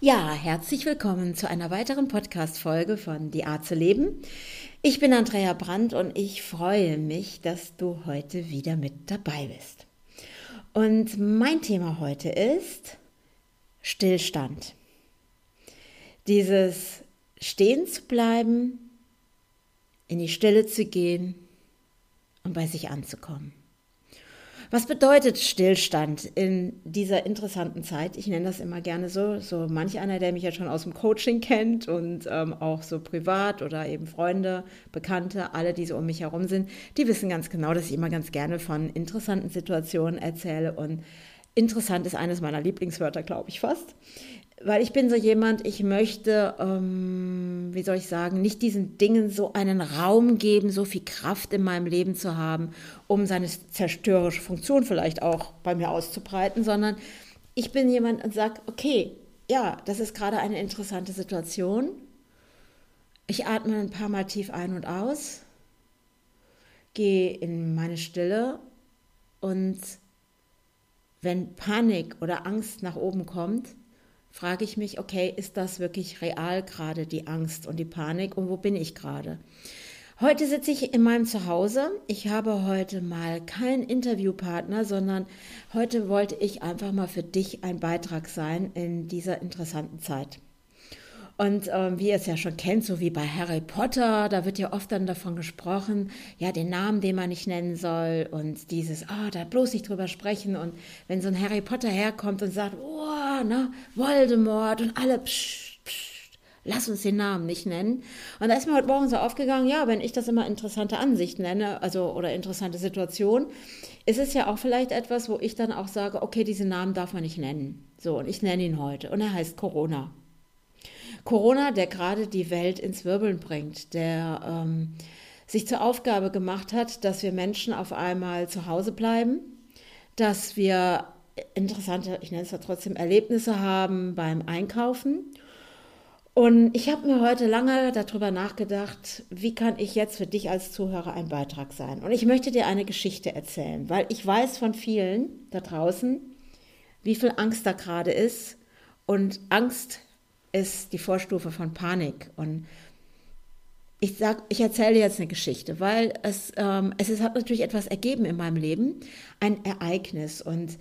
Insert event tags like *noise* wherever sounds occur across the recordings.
Ja, herzlich willkommen zu einer weiteren Podcast-Folge von Die Art zu leben. Ich bin Andrea Brandt und ich freue mich, dass du heute wieder mit dabei bist. Und mein Thema heute ist Stillstand. Dieses Stehen zu bleiben, in die Stille zu gehen und bei sich anzukommen. Was bedeutet Stillstand in dieser interessanten Zeit? Ich nenne das immer gerne so. So manch einer, der mich ja schon aus dem Coaching kennt und ähm, auch so privat oder eben Freunde, Bekannte, alle, die so um mich herum sind, die wissen ganz genau, dass ich immer ganz gerne von interessanten Situationen erzähle. Und interessant ist eines meiner Lieblingswörter, glaube ich fast weil ich bin so jemand, ich möchte, ähm, wie soll ich sagen, nicht diesen Dingen so einen Raum geben, so viel Kraft in meinem Leben zu haben, um seine zerstörerische Funktion vielleicht auch bei mir auszubreiten, sondern ich bin jemand und sage, okay, ja, das ist gerade eine interessante Situation. Ich atme ein paar Mal tief ein und aus, gehe in meine Stille und wenn Panik oder Angst nach oben kommt, frage ich mich, okay, ist das wirklich real gerade, die Angst und die Panik und wo bin ich gerade? Heute sitze ich in meinem Zuhause. Ich habe heute mal keinen Interviewpartner, sondern heute wollte ich einfach mal für dich ein Beitrag sein in dieser interessanten Zeit. Und ähm, wie ihr es ja schon kennt, so wie bei Harry Potter, da wird ja oft dann davon gesprochen, ja, den Namen, den man nicht nennen soll und dieses, ah, oh, da bloß nicht drüber sprechen. Und wenn so ein Harry Potter herkommt und sagt, oh, ne, Voldemort und alle, psch, psch, lass uns den Namen nicht nennen. Und da ist mir heute Morgen so aufgegangen, ja, wenn ich das immer interessante Ansicht nenne, also oder interessante Situation, ist es ja auch vielleicht etwas, wo ich dann auch sage, okay, diesen Namen darf man nicht nennen. So, und ich nenne ihn heute. Und er heißt Corona. Corona, der gerade die Welt ins Wirbeln bringt, der ähm, sich zur Aufgabe gemacht hat, dass wir Menschen auf einmal zu Hause bleiben, dass wir interessante, ich nenne es ja trotzdem, Erlebnisse haben beim Einkaufen. Und ich habe mir heute lange darüber nachgedacht, wie kann ich jetzt für dich als Zuhörer ein Beitrag sein. Und ich möchte dir eine Geschichte erzählen, weil ich weiß von vielen da draußen, wie viel Angst da gerade ist. Und Angst ist die Vorstufe von Panik. Und ich sag, ich erzähle jetzt eine Geschichte, weil es, ähm, es ist, hat natürlich etwas ergeben in meinem Leben, ein Ereignis. Und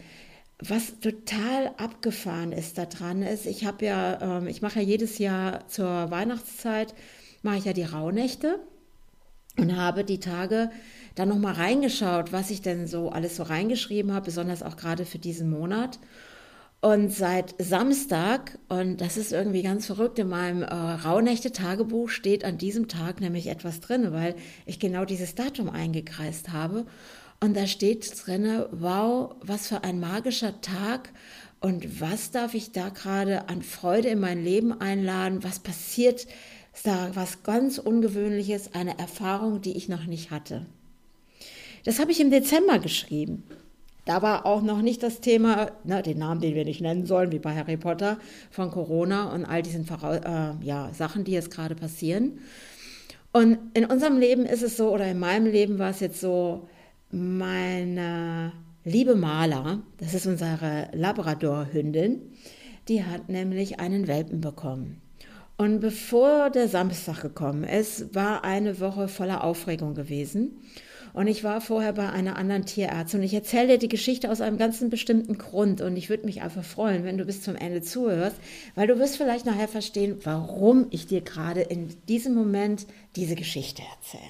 was total abgefahren ist daran ist, ich habe ja, ähm, ich mache ja jedes Jahr zur Weihnachtszeit, mache ich ja die Rauhnächte und habe die Tage dann nochmal reingeschaut, was ich denn so alles so reingeschrieben habe, besonders auch gerade für diesen Monat. Und seit Samstag, und das ist irgendwie ganz verrückt, in meinem äh, Rauhnächte-Tagebuch steht an diesem Tag nämlich etwas drin, weil ich genau dieses Datum eingekreist habe. Und da steht drin, wow, was für ein magischer Tag und was darf ich da gerade an Freude in mein Leben einladen? Was passiert da? Was ganz Ungewöhnliches, eine Erfahrung, die ich noch nicht hatte. Das habe ich im Dezember geschrieben. Da war auch noch nicht das Thema, ne, den Namen, den wir nicht nennen sollen, wie bei Harry Potter, von Corona und all diesen äh, ja, Sachen, die jetzt gerade passieren. Und in unserem Leben ist es so, oder in meinem Leben war es jetzt so, meine liebe Maler, das ist unsere Labrador-Hündin, die hat nämlich einen Welpen bekommen. Und bevor der Samstag gekommen ist, war eine Woche voller Aufregung gewesen. Und ich war vorher bei einer anderen Tierärztin und ich erzähle dir die Geschichte aus einem ganz bestimmten Grund und ich würde mich einfach freuen, wenn du bis zum Ende zuhörst, weil du wirst vielleicht nachher verstehen, warum ich dir gerade in diesem Moment diese Geschichte erzähle.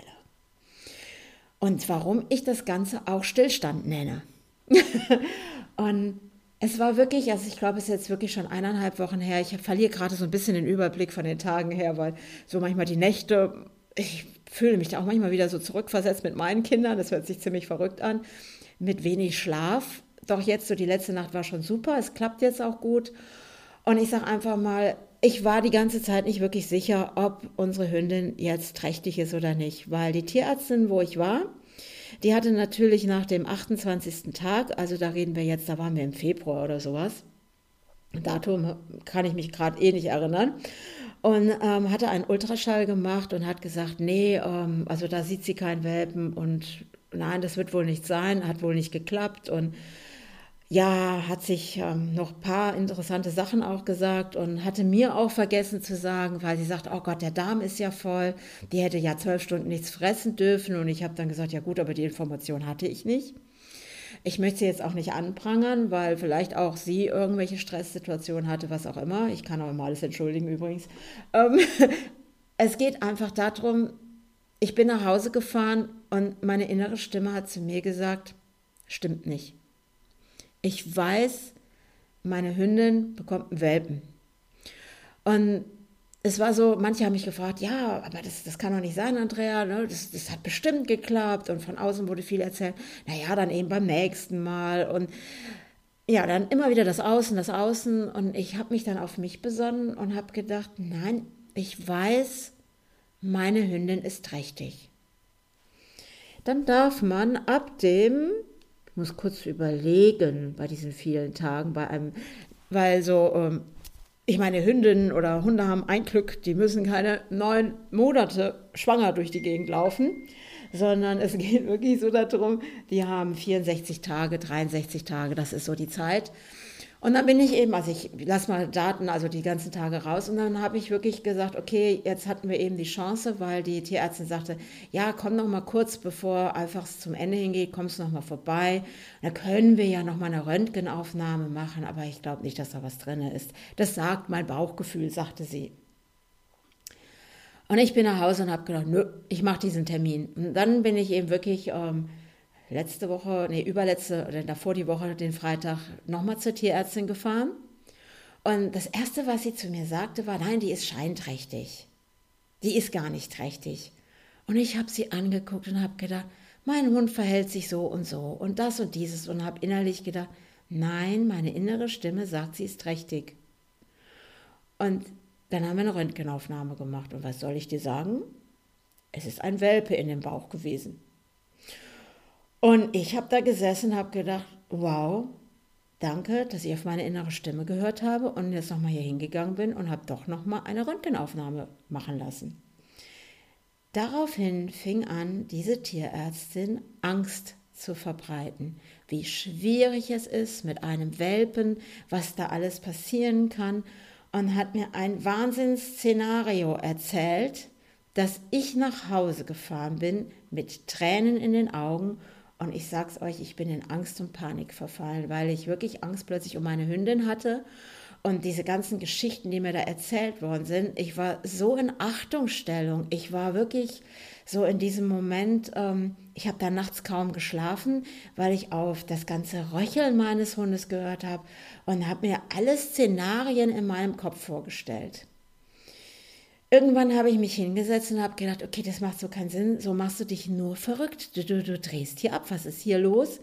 Und warum ich das Ganze auch Stillstand nenne. *laughs* und es war wirklich, also ich glaube, es ist jetzt wirklich schon eineinhalb Wochen her. Ich verliere gerade so ein bisschen den Überblick von den Tagen her, weil so manchmal die Nächte, ich fühle mich da auch manchmal wieder so zurückversetzt mit meinen Kindern. Das hört sich ziemlich verrückt an. Mit wenig Schlaf. Doch jetzt so die letzte Nacht war schon super. Es klappt jetzt auch gut. Und ich sage einfach mal, ich war die ganze Zeit nicht wirklich sicher, ob unsere Hündin jetzt trächtig ist oder nicht, weil die Tierärztin, wo ich war, die hatte natürlich nach dem 28. Tag, also da reden wir jetzt, da waren wir im Februar oder sowas, Datum kann ich mich gerade eh nicht erinnern, und ähm, hatte einen Ultraschall gemacht und hat gesagt, nee, ähm, also da sieht sie keinen Welpen und nein, das wird wohl nicht sein, hat wohl nicht geklappt und ja, hat sich ähm, noch ein paar interessante Sachen auch gesagt und hatte mir auch vergessen zu sagen, weil sie sagt, oh Gott, der Darm ist ja voll, die hätte ja zwölf Stunden nichts fressen dürfen und ich habe dann gesagt, ja gut, aber die Information hatte ich nicht. Ich möchte sie jetzt auch nicht anprangern, weil vielleicht auch sie irgendwelche Stresssituationen hatte, was auch immer. Ich kann auch immer alles entschuldigen übrigens. Ähm, *laughs* es geht einfach darum, ich bin nach Hause gefahren und meine innere Stimme hat zu mir gesagt, stimmt nicht. Ich weiß, meine Hündin bekommt einen Welpen. Und es war so, manche haben mich gefragt, ja, aber das, das kann doch nicht sein, Andrea, ne? das, das hat bestimmt geklappt und von außen wurde viel erzählt. Naja, dann eben beim nächsten Mal und ja, dann immer wieder das Außen, das Außen und ich habe mich dann auf mich besonnen und habe gedacht, nein, ich weiß, meine Hündin ist trächtig. Dann darf man ab dem, ich muss kurz überlegen bei diesen vielen Tagen, bei einem, weil so ähm, ich meine, Hündinnen oder Hunde haben ein Glück, die müssen keine neun Monate schwanger durch die Gegend laufen, sondern es *laughs* geht wirklich so darum, die haben 64 Tage, 63 Tage, das ist so die Zeit. Und dann bin ich eben, also ich lasse mal Daten, also die ganzen Tage raus. Und dann habe ich wirklich gesagt, okay, jetzt hatten wir eben die Chance, weil die Tierärztin sagte, ja, komm noch mal kurz, bevor einfach es zum Ende hingeht, kommst du noch mal vorbei. Da können wir ja noch mal eine Röntgenaufnahme machen, aber ich glaube nicht, dass da was drin ist. Das sagt mein Bauchgefühl, sagte sie. Und ich bin nach Hause und habe gedacht, nö, ich mache diesen Termin. Und dann bin ich eben wirklich ähm, letzte Woche, nee, überletzte oder davor die Woche, den Freitag, nochmal zur Tierärztin gefahren. Und das Erste, was sie zu mir sagte, war, nein, die ist scheinträchtig. Die ist gar nicht trächtig. Und ich habe sie angeguckt und habe gedacht, mein Hund verhält sich so und so und das und dieses und habe innerlich gedacht, nein, meine innere Stimme sagt, sie ist trächtig. Und dann haben wir eine Röntgenaufnahme gemacht. Und was soll ich dir sagen? Es ist ein Welpe in dem Bauch gewesen. Und ich habe da gesessen habe gedacht, wow, danke, dass ich auf meine innere Stimme gehört habe und jetzt nochmal hier hingegangen bin und habe doch nochmal eine Röntgenaufnahme machen lassen. Daraufhin fing an, diese Tierärztin Angst zu verbreiten, wie schwierig es ist mit einem Welpen, was da alles passieren kann und hat mir ein Wahnsinnsszenario erzählt, dass ich nach Hause gefahren bin mit Tränen in den Augen und ich sag's euch, ich bin in Angst und Panik verfallen, weil ich wirklich Angst plötzlich um meine Hündin hatte. Und diese ganzen Geschichten, die mir da erzählt worden sind, ich war so in Achtungsstellung. Ich war wirklich so in diesem Moment, ähm, ich habe da nachts kaum geschlafen, weil ich auf das ganze Röcheln meines Hundes gehört habe und habe mir alle Szenarien in meinem Kopf vorgestellt. Irgendwann habe ich mich hingesetzt und habe gedacht, okay, das macht so keinen Sinn, so machst du dich nur verrückt, du, du, du drehst hier ab, was ist hier los?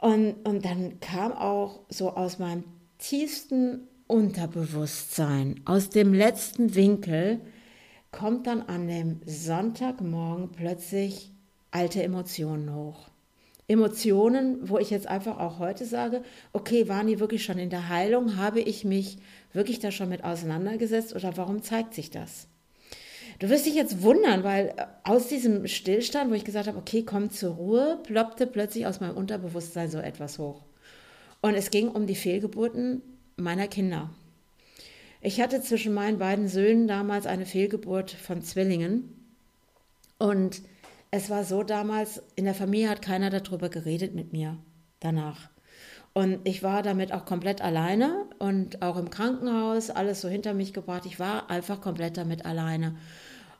Und, und dann kam auch so aus meinem tiefsten Unterbewusstsein, aus dem letzten Winkel, kommt dann an dem Sonntagmorgen plötzlich alte Emotionen hoch. Emotionen, wo ich jetzt einfach auch heute sage, okay, waren die wirklich schon in der Heilung? Habe ich mich wirklich da schon mit auseinandergesetzt oder warum zeigt sich das? Du wirst dich jetzt wundern, weil äh, aus diesem Stillstand, wo ich gesagt habe, okay, komm zur Ruhe, ploppte plötzlich aus meinem Unterbewusstsein so etwas hoch. Und es ging um die Fehlgeburten meiner Kinder. Ich hatte zwischen meinen beiden Söhnen damals eine Fehlgeburt von Zwillingen. Und es war so damals, in der Familie hat keiner darüber geredet mit mir danach. Und ich war damit auch komplett alleine und auch im Krankenhaus, alles so hinter mich gebracht. Ich war einfach komplett damit alleine.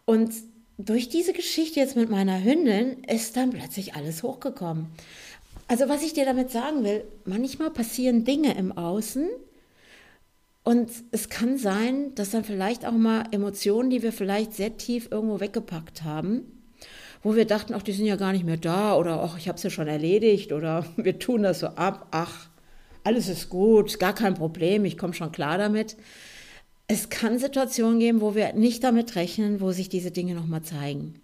Und durch diese Geschichte jetzt mit meiner Hündin ist dann plötzlich alles hochgekommen. Also was ich dir damit sagen will, manchmal passieren Dinge im Außen und es kann sein, dass dann vielleicht auch mal Emotionen, die wir vielleicht sehr tief irgendwo weggepackt haben, wo wir dachten, ach, die sind ja gar nicht mehr da oder ach, ich habe es ja schon erledigt oder *laughs* wir tun das so ab, ach, alles ist gut, gar kein Problem, ich komme schon klar damit. Es kann Situationen geben, wo wir nicht damit rechnen, wo sich diese Dinge nochmal zeigen.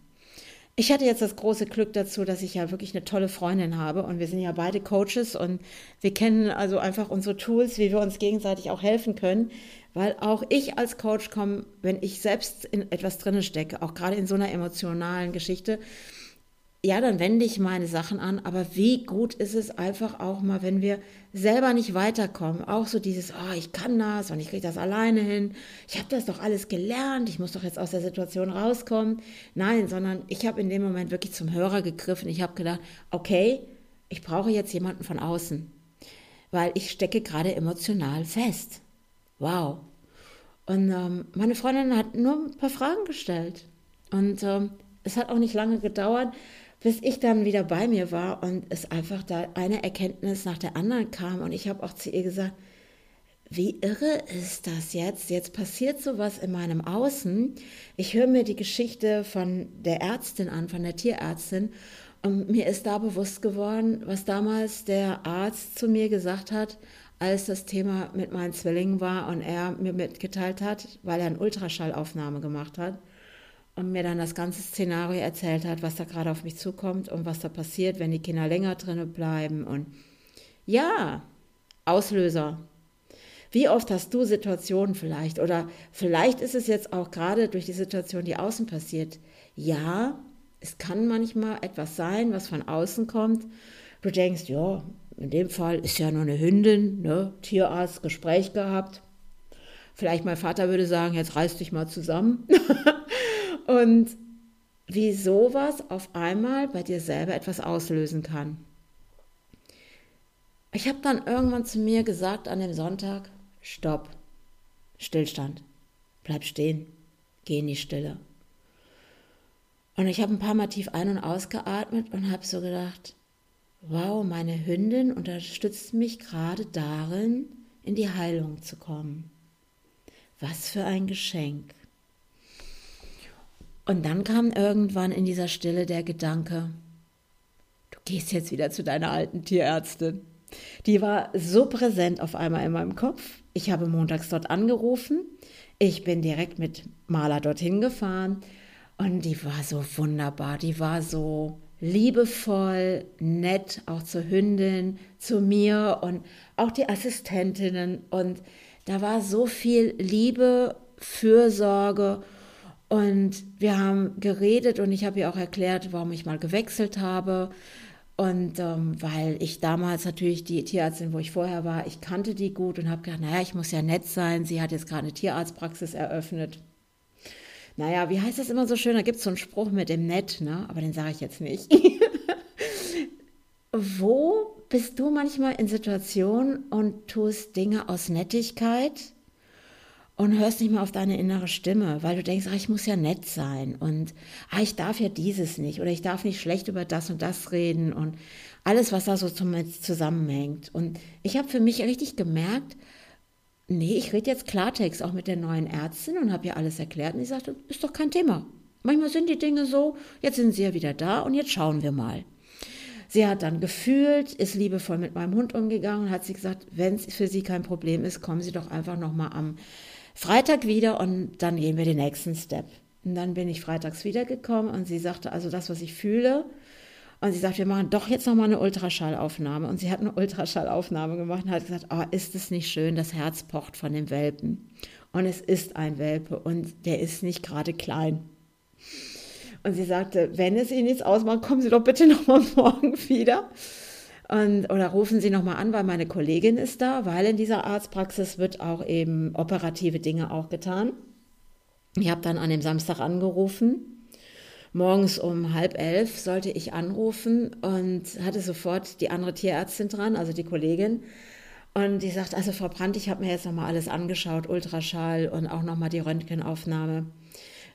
Ich hatte jetzt das große Glück dazu, dass ich ja wirklich eine tolle Freundin habe und wir sind ja beide Coaches und wir kennen also einfach unsere Tools, wie wir uns gegenseitig auch helfen können, weil auch ich als Coach komme, wenn ich selbst in etwas drinne stecke, auch gerade in so einer emotionalen Geschichte, ja, dann wende ich meine Sachen an, aber wie gut ist es einfach auch mal, wenn wir selber nicht weiterkommen. Auch so dieses, oh, ich kann das und ich kriege das alleine hin. Ich habe das doch alles gelernt, ich muss doch jetzt aus der Situation rauskommen. Nein, sondern ich habe in dem Moment wirklich zum Hörer gegriffen. Ich habe gedacht, okay, ich brauche jetzt jemanden von außen, weil ich stecke gerade emotional fest. Wow. Und ähm, meine Freundin hat nur ein paar Fragen gestellt. Und ähm, es hat auch nicht lange gedauert bis ich dann wieder bei mir war und es einfach da eine Erkenntnis nach der anderen kam und ich habe auch zu ihr gesagt, wie irre ist das jetzt? Jetzt passiert sowas in meinem Außen. Ich höre mir die Geschichte von der Ärztin an, von der Tierärztin und mir ist da bewusst geworden, was damals der Arzt zu mir gesagt hat, als das Thema mit meinen Zwillingen war und er mir mitgeteilt hat, weil er eine Ultraschallaufnahme gemacht hat und mir dann das ganze Szenario erzählt hat, was da gerade auf mich zukommt und was da passiert, wenn die Kinder länger drinnen bleiben. Und ja, Auslöser. Wie oft hast du Situationen vielleicht oder vielleicht ist es jetzt auch gerade durch die Situation, die außen passiert. Ja, es kann manchmal etwas sein, was von außen kommt. Du denkst, ja, in dem Fall ist ja nur eine Hündin, ne? Tierarzt, Gespräch gehabt. Vielleicht mein Vater würde sagen, jetzt reiß dich mal zusammen. *laughs* Und wie sowas auf einmal bei dir selber etwas auslösen kann. Ich habe dann irgendwann zu mir gesagt an dem Sonntag, stopp, Stillstand, bleib stehen, geh in die Stille. Und ich habe ein paar Mal tief ein- und ausgeatmet und habe so gedacht, wow, meine Hündin unterstützt mich gerade darin, in die Heilung zu kommen. Was für ein Geschenk. Und dann kam irgendwann in dieser Stille der Gedanke, du gehst jetzt wieder zu deiner alten Tierärztin. Die war so präsent auf einmal in meinem Kopf. Ich habe montags dort angerufen. Ich bin direkt mit Maler dorthin gefahren und die war so wunderbar. Die war so liebevoll, nett, auch zur Hündin, zu mir und auch die Assistentinnen. Und da war so viel Liebe, Fürsorge und wir haben geredet und ich habe ihr auch erklärt, warum ich mal gewechselt habe. Und ähm, weil ich damals natürlich die Tierärztin, wo ich vorher war, ich kannte die gut und habe gedacht, naja, ich muss ja nett sein. Sie hat jetzt gerade eine Tierarztpraxis eröffnet. Naja, wie heißt das immer so schön? Da gibt es so einen Spruch mit dem Nett, ne? aber den sage ich jetzt nicht. *laughs* wo bist du manchmal in Situationen und tust Dinge aus Nettigkeit? Und hörst nicht mehr auf deine innere Stimme, weil du denkst, ach, ich muss ja nett sein und ach, ich darf ja dieses nicht oder ich darf nicht schlecht über das und das reden und alles, was da so zusammenhängt. Und ich habe für mich richtig gemerkt, nee, ich rede jetzt Klartext auch mit der neuen Ärztin und habe ihr alles erklärt und sie sagte, ist doch kein Thema. Manchmal sind die Dinge so, jetzt sind sie ja wieder da und jetzt schauen wir mal. Sie hat dann gefühlt, ist liebevoll mit meinem Hund umgegangen und hat sie gesagt, wenn es für sie kein Problem ist, kommen Sie doch einfach nochmal am Freitag wieder und dann gehen wir den nächsten Step. Und dann bin ich freitags wiedergekommen und sie sagte, also das, was ich fühle. Und sie sagt, wir machen doch jetzt nochmal eine Ultraschallaufnahme. Und sie hat eine Ultraschallaufnahme gemacht und hat gesagt, oh, ist es nicht schön, das Herz pocht von dem Welpen. Und es ist ein Welpe und der ist nicht gerade klein. Und sie sagte, wenn es Ihnen nichts ausmacht, kommen Sie doch bitte nochmal *laughs* morgen wieder. Und, oder rufen Sie nochmal an, weil meine Kollegin ist da, weil in dieser Arztpraxis wird auch eben operative Dinge auch getan. Ich habe dann an dem Samstag angerufen. Morgens um halb elf sollte ich anrufen und hatte sofort die andere Tierärztin dran, also die Kollegin. Und die sagt, also Frau Brandt, ich habe mir jetzt nochmal alles angeschaut, Ultraschall und auch nochmal die Röntgenaufnahme.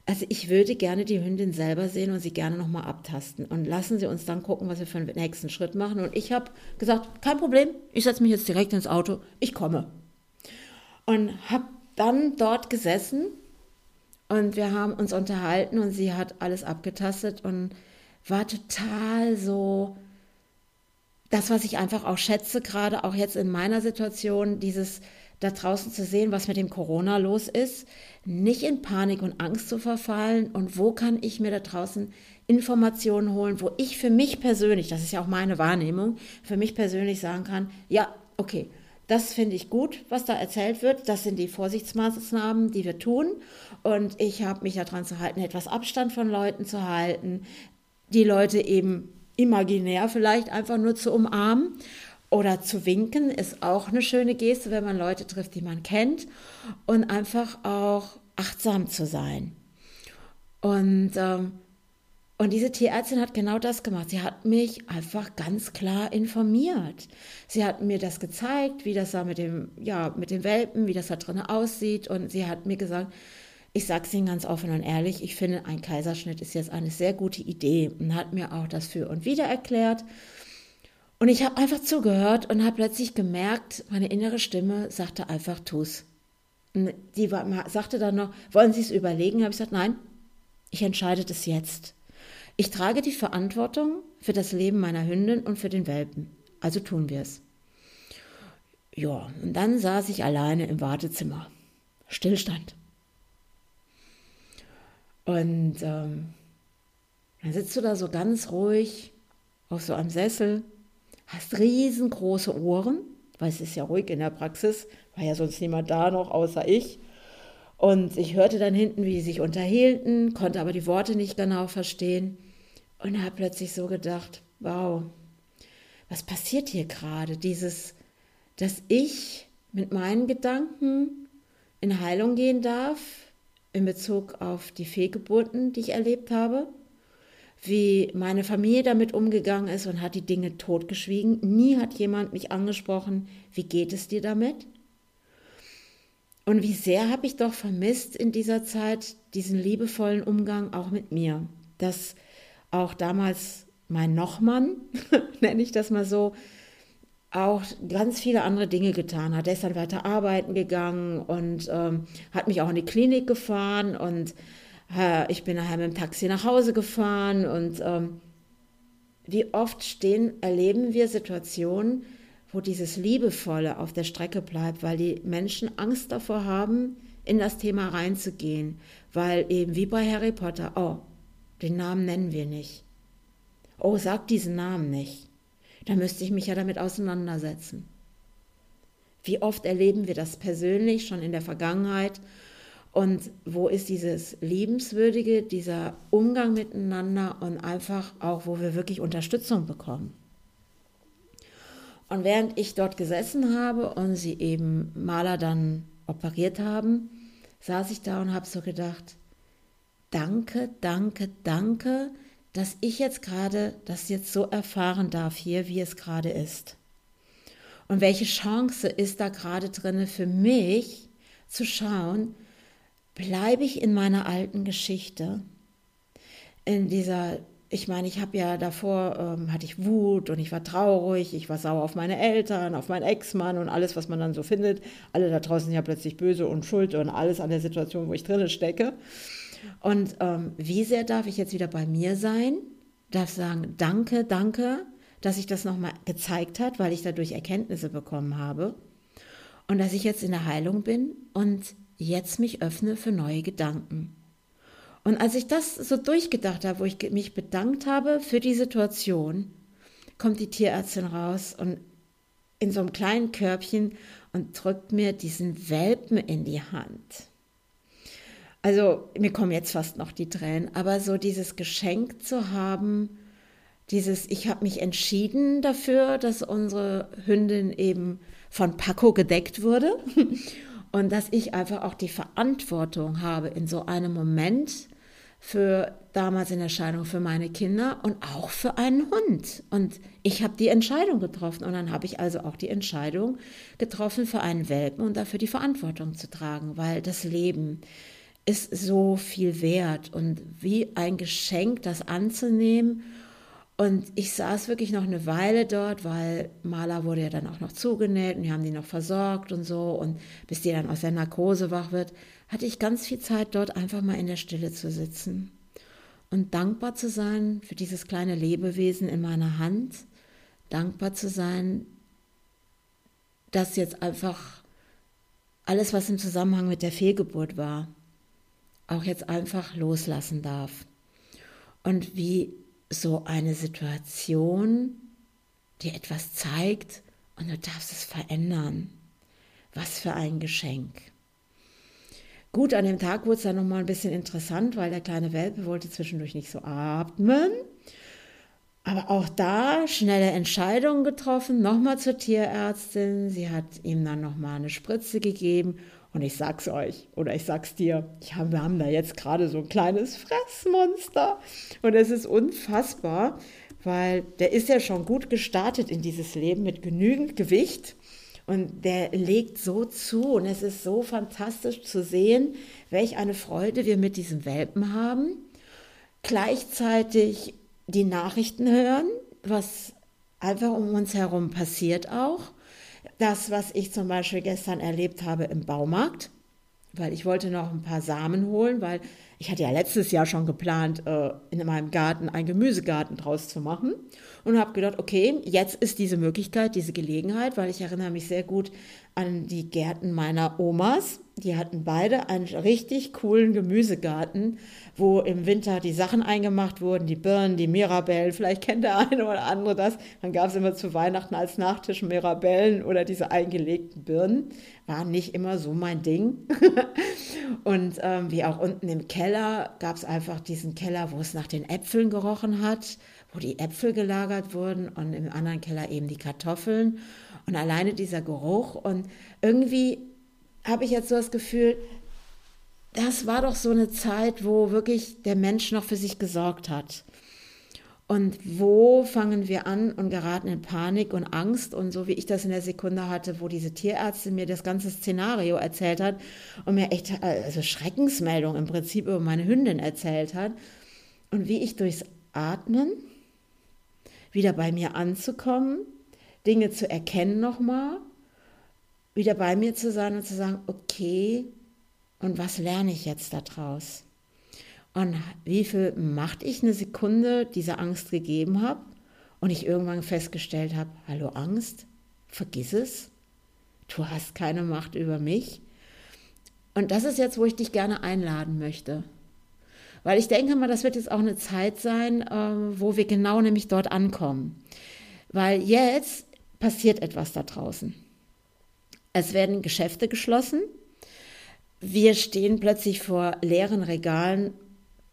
Also ich würde gerne die Hündin selber sehen und sie gerne nochmal abtasten. Und lassen Sie uns dann gucken, was wir für den nächsten Schritt machen. Und ich habe gesagt, kein Problem, ich setze mich jetzt direkt ins Auto, ich komme. Und habe dann dort gesessen und wir haben uns unterhalten und sie hat alles abgetastet und war total so, das, was ich einfach auch schätze, gerade auch jetzt in meiner Situation, dieses da draußen zu sehen, was mit dem Corona los ist, nicht in Panik und Angst zu verfallen und wo kann ich mir da draußen Informationen holen, wo ich für mich persönlich, das ist ja auch meine Wahrnehmung, für mich persönlich sagen kann, ja, okay, das finde ich gut, was da erzählt wird. Das sind die Vorsichtsmaßnahmen, die wir tun. Und ich habe mich daran zu halten, etwas Abstand von Leuten zu halten, die Leute eben imaginär vielleicht einfach nur zu umarmen oder zu winken ist auch eine schöne Geste, wenn man Leute trifft, die man kennt und einfach auch achtsam zu sein. Und, ähm, und diese Tierärztin hat genau das gemacht. Sie hat mich einfach ganz klar informiert. Sie hat mir das gezeigt, wie das da mit dem, ja, mit den Welpen, wie das da drinnen aussieht. Und sie hat mir gesagt, ich sage es Ihnen ganz offen und ehrlich, ich finde, ein Kaiserschnitt ist jetzt eine sehr gute Idee und hat mir auch das für und wieder erklärt. Und ich habe einfach zugehört und habe plötzlich gemerkt, meine innere Stimme sagte einfach, tu's. Und die war, sagte dann noch, wollen Sie es überlegen? Habe ich gesagt, nein, ich entscheide das jetzt. Ich trage die Verantwortung für das Leben meiner Hündin und für den Welpen. Also tun wir es. Ja, und dann saß ich alleine im Wartezimmer. Stillstand. Und ähm, dann sitzt du da so ganz ruhig auf so einem Sessel, hast riesengroße Ohren, weil es ist ja ruhig in der Praxis, war ja sonst niemand da noch außer ich. Und ich hörte dann hinten, wie sie sich unterhielten, konnte aber die Worte nicht genau verstehen und habe plötzlich so gedacht, wow, was passiert hier gerade? Dieses, dass ich mit meinen Gedanken in Heilung gehen darf, in Bezug auf die Fehlgeburten, die ich erlebt habe, wie meine Familie damit umgegangen ist und hat die Dinge totgeschwiegen. Nie hat jemand mich angesprochen, wie geht es dir damit? Und wie sehr habe ich doch vermisst in dieser Zeit diesen liebevollen Umgang auch mit mir, dass auch damals mein Nochmann, *laughs* nenne ich das mal so, auch ganz viele andere Dinge getan hat. Er ist dann weiter arbeiten gegangen und ähm, hat mich auch in die Klinik gefahren und äh, ich bin nachher mit dem Taxi nach Hause gefahren und ähm, wie oft stehen, erleben wir Situationen, wo dieses Liebevolle auf der Strecke bleibt, weil die Menschen Angst davor haben, in das Thema reinzugehen, weil eben wie bei Harry Potter, oh, den Namen nennen wir nicht. Oh, sag diesen Namen nicht da müsste ich mich ja damit auseinandersetzen. Wie oft erleben wir das persönlich schon in der Vergangenheit? Und wo ist dieses Liebenswürdige, dieser Umgang miteinander und einfach auch, wo wir wirklich Unterstützung bekommen? Und während ich dort gesessen habe und sie eben Maler dann operiert haben, saß ich da und habe so gedacht, danke, danke, danke, dass ich jetzt gerade das jetzt so erfahren darf hier, wie es gerade ist. Und welche Chance ist da gerade drin für mich zu schauen, bleibe ich in meiner alten Geschichte, in dieser, ich meine, ich habe ja davor, ähm, hatte ich Wut und ich war traurig, ich war sauer auf meine Eltern, auf meinen Ex-Mann und alles, was man dann so findet. Alle da draußen sind ja plötzlich böse und schuld und alles an der Situation, wo ich drinne stecke. Und ähm, wie sehr darf ich jetzt wieder bei mir sein? Darf sagen, danke, danke, dass ich das nochmal gezeigt hat, weil ich dadurch Erkenntnisse bekommen habe. Und dass ich jetzt in der Heilung bin und jetzt mich öffne für neue Gedanken. Und als ich das so durchgedacht habe, wo ich mich bedankt habe für die Situation, kommt die Tierärztin raus und in so einem kleinen Körbchen und drückt mir diesen Welpen in die Hand. Also mir kommen jetzt fast noch die Tränen, aber so dieses Geschenk zu haben, dieses, ich habe mich entschieden dafür, dass unsere Hündin eben von Paco gedeckt wurde *laughs* und dass ich einfach auch die Verantwortung habe in so einem Moment für damals in Erscheinung für meine Kinder und auch für einen Hund. Und ich habe die Entscheidung getroffen und dann habe ich also auch die Entscheidung getroffen, für einen Welpen und dafür die Verantwortung zu tragen, weil das Leben, ist so viel wert und wie ein Geschenk, das anzunehmen. Und ich saß wirklich noch eine Weile dort, weil Maler wurde ja dann auch noch zugenäht und wir haben die noch versorgt und so. Und bis die dann aus der Narkose wach wird, hatte ich ganz viel Zeit dort einfach mal in der Stille zu sitzen und dankbar zu sein für dieses kleine Lebewesen in meiner Hand, dankbar zu sein, dass jetzt einfach alles, was im Zusammenhang mit der Fehlgeburt war, auch jetzt einfach loslassen darf. Und wie so eine Situation dir etwas zeigt und du darfst es verändern. Was für ein Geschenk. Gut, an dem Tag wurde es dann nochmal ein bisschen interessant, weil der kleine Welpe wollte zwischendurch nicht so atmen. Aber auch da schnelle Entscheidungen getroffen, nochmal zur Tierärztin. Sie hat ihm dann nochmal eine Spritze gegeben. Und ich sag's euch, oder ich sag's dir, hab, wir haben da jetzt gerade so ein kleines Fressmonster. Und es ist unfassbar, weil der ist ja schon gut gestartet in dieses Leben mit genügend Gewicht. Und der legt so zu. Und es ist so fantastisch zu sehen, welch eine Freude wir mit diesem Welpen haben. Gleichzeitig die Nachrichten hören, was einfach um uns herum passiert auch. Das, was ich zum Beispiel gestern erlebt habe im Baumarkt, weil ich wollte noch ein paar Samen holen, weil ich hatte ja letztes Jahr schon geplant, äh, in meinem Garten einen Gemüsegarten draus zu machen und habe gedacht, okay, jetzt ist diese Möglichkeit, diese Gelegenheit, weil ich erinnere mich sehr gut an die Gärten meiner Omas. Die hatten beide einen richtig coolen Gemüsegarten, wo im Winter die Sachen eingemacht wurden, die Birnen, die Mirabellen, vielleicht kennt der eine oder andere das. Dann gab es immer zu Weihnachten als Nachtisch Mirabellen oder diese eingelegten Birnen. War nicht immer so mein Ding. *laughs* und ähm, wie auch unten im Keller gab es einfach diesen Keller, wo es nach den Äpfeln gerochen hat, wo die Äpfel gelagert wurden und im anderen Keller eben die Kartoffeln. Und alleine dieser Geruch und irgendwie habe ich jetzt so das Gefühl, das war doch so eine Zeit, wo wirklich der Mensch noch für sich gesorgt hat. Und wo fangen wir an und geraten in Panik und Angst und so wie ich das in der Sekunde hatte, wo diese Tierärztin mir das ganze Szenario erzählt hat und mir echt also Schreckensmeldung im Prinzip über meine Hündin erzählt hat und wie ich durchs Atmen wieder bei mir anzukommen, Dinge zu erkennen nochmal, wieder bei mir zu sein und zu sagen, okay, und was lerne ich jetzt daraus? Und wie viel Macht ich eine Sekunde dieser Angst gegeben habe und ich irgendwann festgestellt habe, hallo Angst, vergiss es, du hast keine Macht über mich. Und das ist jetzt, wo ich dich gerne einladen möchte. Weil ich denke mal, das wird jetzt auch eine Zeit sein, äh, wo wir genau nämlich dort ankommen. Weil jetzt passiert etwas da draußen. Es werden Geschäfte geschlossen, wir stehen plötzlich vor leeren Regalen,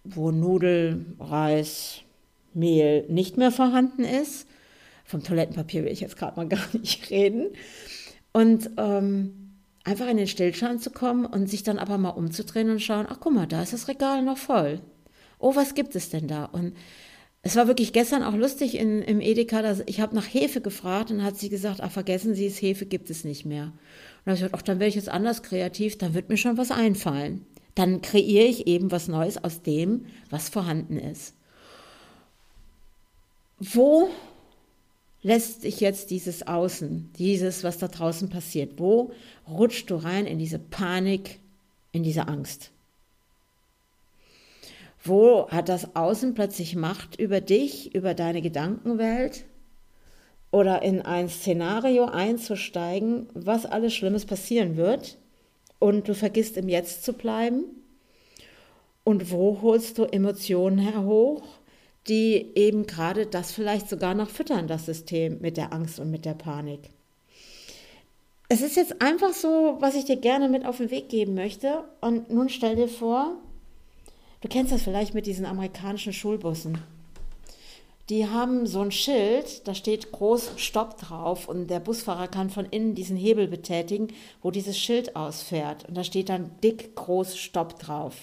wo Nudel, Reis, Mehl nicht mehr vorhanden ist. Vom Toilettenpapier will ich jetzt gerade mal *laughs* gar nicht reden. Und ähm, einfach in den Stillstand zu kommen und sich dann aber mal umzudrehen und schauen, ach guck mal, da ist das Regal noch voll. Oh, was gibt es denn da? Und es war wirklich gestern auch lustig in, im Edeka, dass ich habe nach Hefe gefragt und hat sie gesagt, ach vergessen Sie es, Hefe gibt es nicht mehr. Und dann habe ich gesagt, ach, dann werde ich jetzt anders kreativ, dann wird mir schon was einfallen. Dann kreiere ich eben was Neues aus dem, was vorhanden ist. Wo lässt sich jetzt dieses Außen, dieses, was da draußen passiert, wo rutscht du rein in diese Panik, in diese Angst? Wo hat das Außen plötzlich Macht über dich, über deine Gedankenwelt? oder in ein Szenario einzusteigen, was alles Schlimmes passieren wird und du vergisst im Jetzt zu bleiben? Und wo holst du Emotionen herhoch, die eben gerade das vielleicht sogar noch füttern, das System mit der Angst und mit der Panik? Es ist jetzt einfach so, was ich dir gerne mit auf den Weg geben möchte. Und nun stell dir vor, du kennst das vielleicht mit diesen amerikanischen Schulbussen die haben so ein Schild, da steht groß Stopp drauf und der Busfahrer kann von innen diesen Hebel betätigen, wo dieses Schild ausfährt. Und da steht dann dick groß Stopp drauf.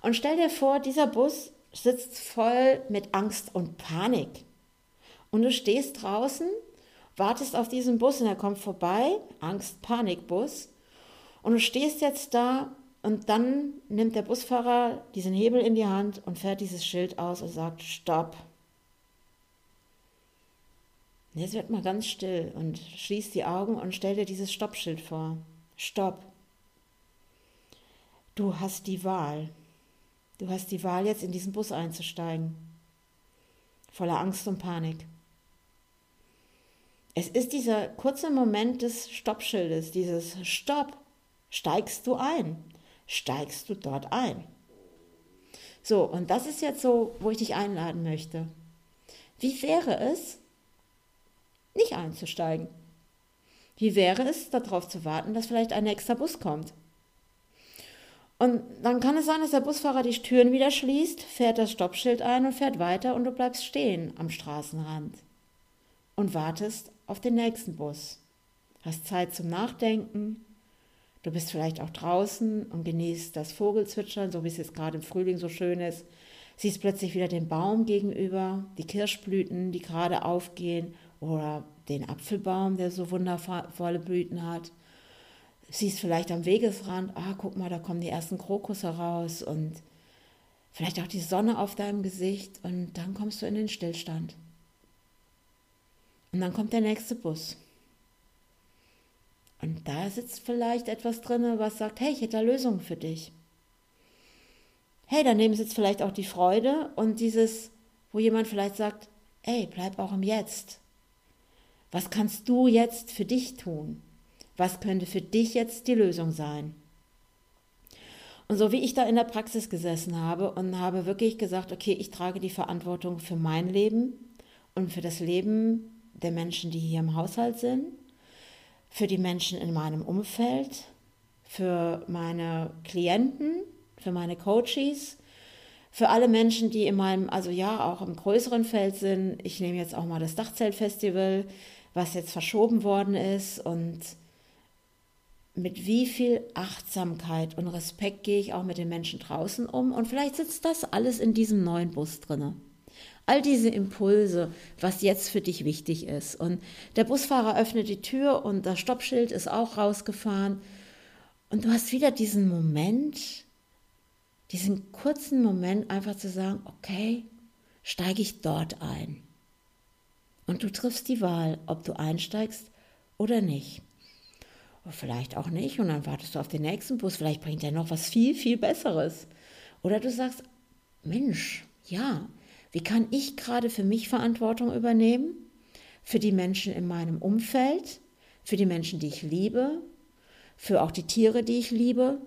Und stell dir vor, dieser Bus sitzt voll mit Angst und Panik. Und du stehst draußen, wartest auf diesen Bus und er kommt vorbei, Angst-Panik-Bus. Und du stehst jetzt da und dann nimmt der Busfahrer diesen Hebel in die Hand und fährt dieses Schild aus und sagt Stopp. Jetzt wird mal ganz still und schließ die Augen und stell dir dieses Stoppschild vor. Stopp. Du hast die Wahl. Du hast die Wahl, jetzt in diesen Bus einzusteigen. Voller Angst und Panik. Es ist dieser kurze Moment des Stoppschildes, dieses Stopp. Steigst du ein? Steigst du dort ein? So, und das ist jetzt so, wo ich dich einladen möchte. Wie wäre es, nicht einzusteigen. Wie wäre es, darauf zu warten, dass vielleicht ein nächster Bus kommt? Und dann kann es sein, dass der Busfahrer die Türen wieder schließt, fährt das Stoppschild ein und fährt weiter und du bleibst stehen am Straßenrand und wartest auf den nächsten Bus. Hast Zeit zum Nachdenken. Du bist vielleicht auch draußen und genießt das Vogelzwitschern, so wie es jetzt gerade im Frühling so schön ist. Siehst plötzlich wieder den Baum gegenüber, die Kirschblüten, die gerade aufgehen oder den Apfelbaum, der so wundervolle Blüten hat. Siehst vielleicht am Wegesrand, ah, guck mal, da kommen die ersten Krokusse raus und vielleicht auch die Sonne auf deinem Gesicht und dann kommst du in den Stillstand. Und dann kommt der nächste Bus. Und da sitzt vielleicht etwas drin, was sagt, hey, ich hätte da Lösungen für dich. Hey, daneben sitzt vielleicht auch die Freude und dieses, wo jemand vielleicht sagt, ey, bleib auch im Jetzt. Was kannst du jetzt für dich tun? Was könnte für dich jetzt die Lösung sein? Und so wie ich da in der Praxis gesessen habe und habe wirklich gesagt, okay, ich trage die Verantwortung für mein Leben und für das Leben der Menschen, die hier im Haushalt sind, für die Menschen in meinem Umfeld, für meine Klienten, für meine Coaches, für alle Menschen, die in meinem, also ja, auch im größeren Feld sind. Ich nehme jetzt auch mal das Dachzeltfestival, was jetzt verschoben worden ist und mit wie viel Achtsamkeit und Respekt gehe ich auch mit den Menschen draußen um und vielleicht sitzt das alles in diesem neuen Bus drinne. All diese Impulse, was jetzt für dich wichtig ist. Und der Busfahrer öffnet die Tür und das Stoppschild ist auch rausgefahren. Und du hast wieder diesen Moment, diesen kurzen Moment einfach zu sagen, okay, steige ich dort ein. Und du triffst die Wahl, ob du einsteigst oder nicht. Vielleicht auch nicht und dann wartest du auf den nächsten Bus, vielleicht bringt er noch was viel, viel Besseres. Oder du sagst, Mensch, ja, wie kann ich gerade für mich Verantwortung übernehmen? Für die Menschen in meinem Umfeld, für die Menschen, die ich liebe, für auch die Tiere, die ich liebe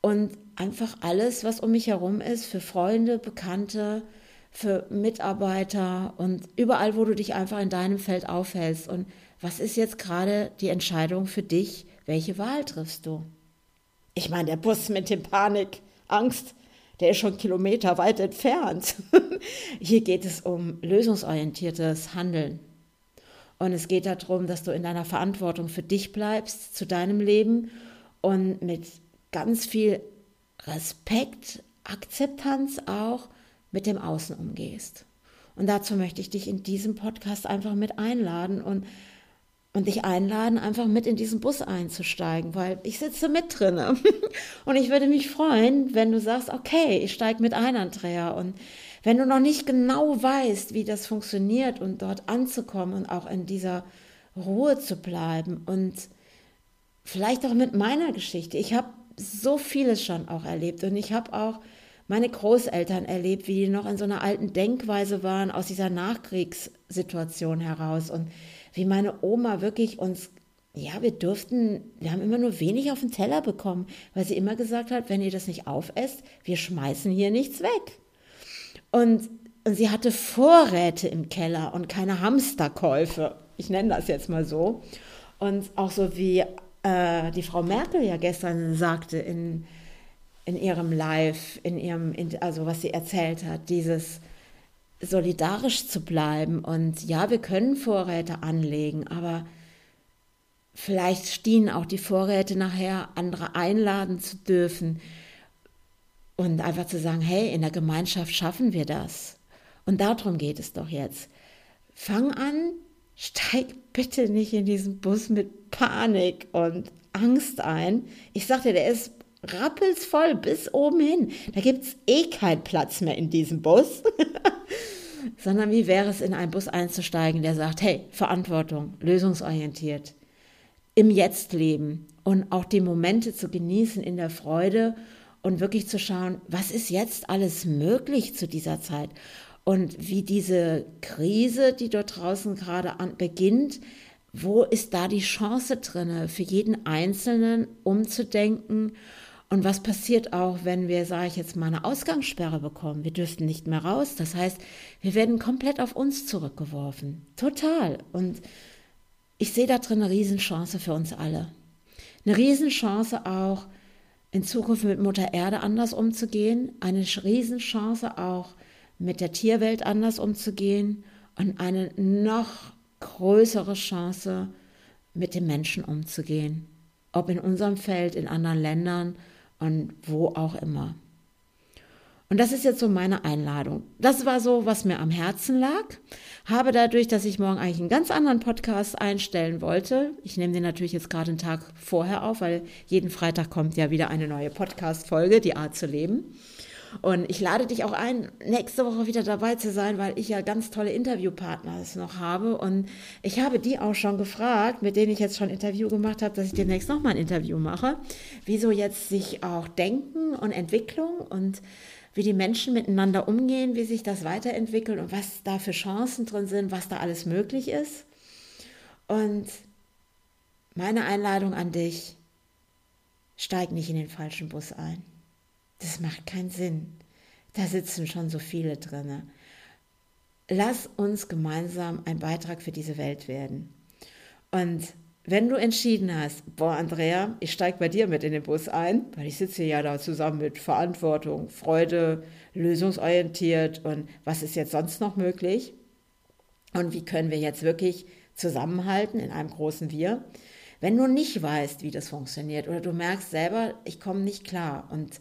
und einfach alles, was um mich herum ist, für Freunde, Bekannte, für Mitarbeiter und überall, wo du dich einfach in deinem Feld aufhältst. Und was ist jetzt gerade die Entscheidung für dich? Welche Wahl triffst du? Ich meine, der Bus mit dem Panik, Angst, der ist schon kilometerweit entfernt. *laughs* Hier geht es um lösungsorientiertes Handeln. Und es geht darum, dass du in deiner Verantwortung für dich bleibst, zu deinem Leben und mit ganz viel Respekt, Akzeptanz auch mit dem Außen umgehst. Und dazu möchte ich dich in diesem Podcast einfach mit einladen und und dich einladen, einfach mit in diesen Bus einzusteigen, weil ich sitze mit drinne. *laughs* und ich würde mich freuen, wenn du sagst, okay, ich steige mit ein, Andrea. Und wenn du noch nicht genau weißt, wie das funktioniert und dort anzukommen und auch in dieser Ruhe zu bleiben und vielleicht auch mit meiner Geschichte. Ich habe so vieles schon auch erlebt und ich habe auch meine Großeltern erlebt, wie die noch in so einer alten Denkweise waren aus dieser Nachkriegssituation heraus und wie meine Oma wirklich uns, ja, wir durften, wir haben immer nur wenig auf den Teller bekommen, weil sie immer gesagt hat, wenn ihr das nicht aufesst, wir schmeißen hier nichts weg. Und, und sie hatte Vorräte im Keller und keine Hamsterkäufe. Ich nenne das jetzt mal so. Und auch so wie äh, die Frau Merkel ja gestern sagte in, in ihrem Live, in ihrem, also was sie erzählt hat, dieses, solidarisch zu bleiben. Und ja, wir können Vorräte anlegen, aber vielleicht stehen auch die Vorräte nachher, andere einladen zu dürfen und einfach zu sagen, hey, in der Gemeinschaft schaffen wir das. Und darum geht es doch jetzt. Fang an, steig bitte nicht in diesen Bus mit Panik und Angst ein. Ich sagte, der ist rappelsvoll bis oben hin. Da gibt es eh keinen Platz mehr in diesem Bus. *laughs* sondern wie wäre es, in einen Bus einzusteigen, der sagt, hey, Verantwortung, lösungsorientiert, im Jetzt leben und auch die Momente zu genießen in der Freude und wirklich zu schauen, was ist jetzt alles möglich zu dieser Zeit und wie diese Krise, die dort draußen gerade an, beginnt, wo ist da die Chance drinne für jeden Einzelnen umzudenken und was passiert auch, wenn wir, sage ich jetzt mal, eine Ausgangssperre bekommen? Wir dürften nicht mehr raus. Das heißt, wir werden komplett auf uns zurückgeworfen. Total. Und ich sehe da drin eine Riesenchance für uns alle. Eine Riesenchance auch, in Zukunft mit Mutter Erde anders umzugehen, eine Riesenchance auch mit der Tierwelt anders umzugehen und eine noch größere Chance mit den Menschen umzugehen, ob in unserem Feld, in anderen Ländern und wo auch immer. Und das ist jetzt so meine Einladung. Das war so, was mir am Herzen lag. Habe dadurch, dass ich morgen eigentlich einen ganz anderen Podcast einstellen wollte, ich nehme den natürlich jetzt gerade einen Tag vorher auf, weil jeden Freitag kommt ja wieder eine neue Podcast-Folge, die Art zu leben. Und ich lade dich auch ein, nächste Woche wieder dabei zu sein, weil ich ja ganz tolle Interviewpartner noch habe. Und ich habe die auch schon gefragt, mit denen ich jetzt schon Interview gemacht habe, dass ich demnächst nochmal ein Interview mache. Wieso jetzt sich auch Denken und Entwicklung und wie die Menschen miteinander umgehen, wie sich das weiterentwickelt und was da für Chancen drin sind, was da alles möglich ist. Und meine Einladung an dich, steig nicht in den falschen Bus ein. Das macht keinen Sinn. Da sitzen schon so viele drinne. Lass uns gemeinsam ein Beitrag für diese Welt werden. Und wenn du entschieden hast, boah, Andrea, ich steige bei dir mit in den Bus ein, weil ich sitze ja da zusammen mit Verantwortung, Freude, lösungsorientiert und was ist jetzt sonst noch möglich? Und wie können wir jetzt wirklich zusammenhalten in einem großen Wir? Wenn du nicht weißt, wie das funktioniert oder du merkst selber, ich komme nicht klar und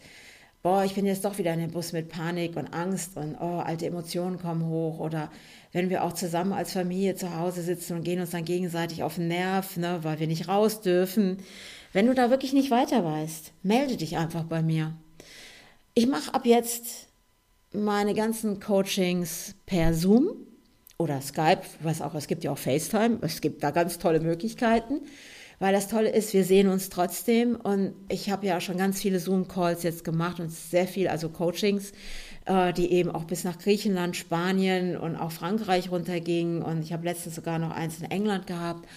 boah, ich bin jetzt doch wieder in dem Bus mit Panik und Angst und oh, alte Emotionen kommen hoch oder wenn wir auch zusammen als Familie zu Hause sitzen und gehen uns dann gegenseitig auf den Nerv, ne, weil wir nicht raus dürfen. Wenn du da wirklich nicht weiter weißt, melde dich einfach bei mir. Ich mache ab jetzt meine ganzen Coachings per Zoom oder Skype, was auch, es gibt ja auch FaceTime, es gibt da ganz tolle Möglichkeiten. Weil das Tolle ist, wir sehen uns trotzdem. Und ich habe ja schon ganz viele Zoom-Calls jetzt gemacht und sehr viel, also Coachings, äh, die eben auch bis nach Griechenland, Spanien und auch Frankreich runtergingen. Und ich habe letztens sogar noch eins in England gehabt.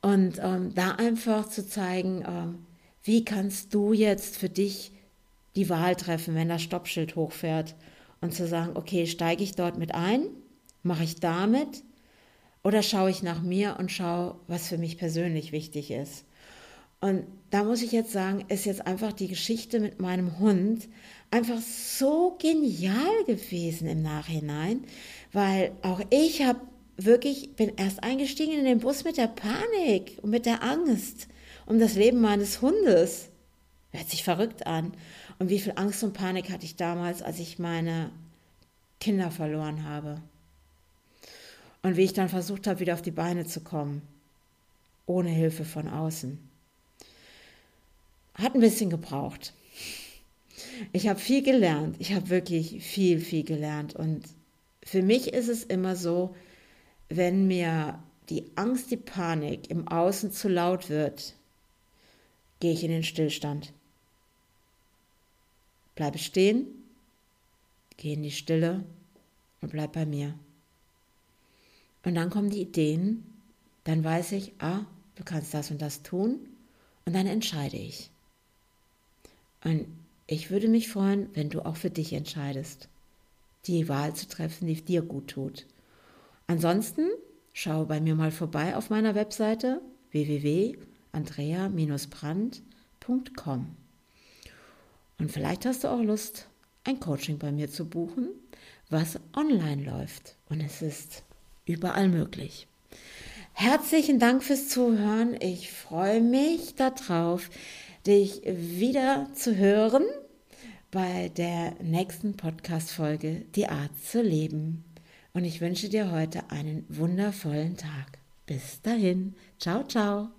Und ähm, da einfach zu zeigen, ähm, wie kannst du jetzt für dich die Wahl treffen, wenn das Stoppschild hochfährt? Und zu sagen, okay, steige ich dort mit ein, mache ich damit oder schaue ich nach mir und schaue, was für mich persönlich wichtig ist? Und da muss ich jetzt sagen, ist jetzt einfach die Geschichte mit meinem Hund einfach so genial gewesen im Nachhinein, weil auch ich habe wirklich, bin erst eingestiegen in den Bus mit der Panik und mit der Angst um das Leben meines Hundes. Hört sich verrückt an. Und wie viel Angst und Panik hatte ich damals, als ich meine Kinder verloren habe. Und wie ich dann versucht habe, wieder auf die Beine zu kommen, ohne Hilfe von außen. Hat ein bisschen gebraucht. Ich habe viel gelernt. Ich habe wirklich viel, viel gelernt. Und für mich ist es immer so, wenn mir die Angst, die Panik im Außen zu laut wird, gehe ich in den Stillstand. Bleibe stehen, gehe in die Stille und bleib bei mir. Und dann kommen die Ideen, dann weiß ich, ah, du kannst das und das tun und dann entscheide ich. Und ich würde mich freuen, wenn du auch für dich entscheidest, die Wahl zu treffen, die dir gut tut. Ansonsten schau bei mir mal vorbei auf meiner Webseite www.andrea-brand.com. Und vielleicht hast du auch Lust, ein Coaching bei mir zu buchen, was online läuft. Und es ist überall möglich. Herzlichen Dank fürs Zuhören. Ich freue mich darauf, dich wieder zu hören bei der nächsten Podcast-Folge Die Art zu leben. Und ich wünsche dir heute einen wundervollen Tag. Bis dahin. Ciao, ciao.